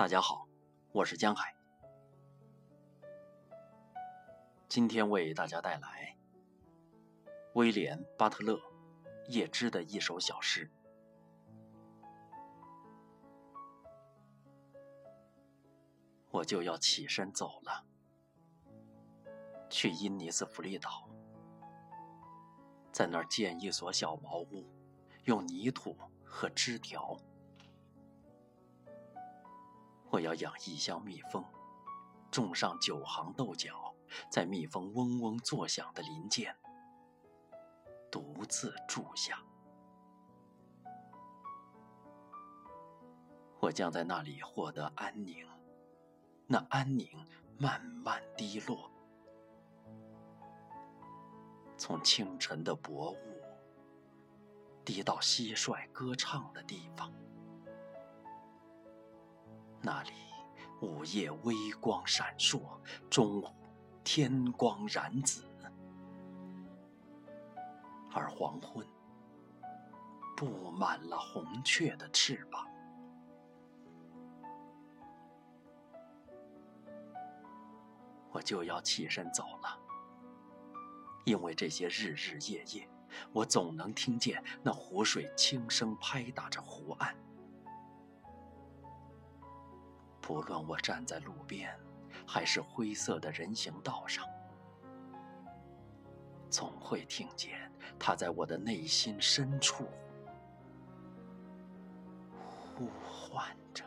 大家好，我是江海，今天为大家带来威廉·巴特勒·叶芝的一首小诗。我就要起身走了，去因尼斯弗利岛，在那儿建一所小茅屋，用泥土和枝条。我要养一箱蜜蜂，种上九行豆角，在蜜蜂嗡嗡作响的林间，独自住下。我将在那里获得安宁。那安宁慢慢滴落，从清晨的薄雾滴到蟋蟀歌唱的地方。那里午夜微光闪烁，中午天光染紫，而黄昏布满了红雀的翅膀。我就要起身走了，因为这些日日夜夜，我总能听见那湖水轻声拍打着湖岸。不论我站在路边，还是灰色的人行道上，总会听见他在我的内心深处呼唤着。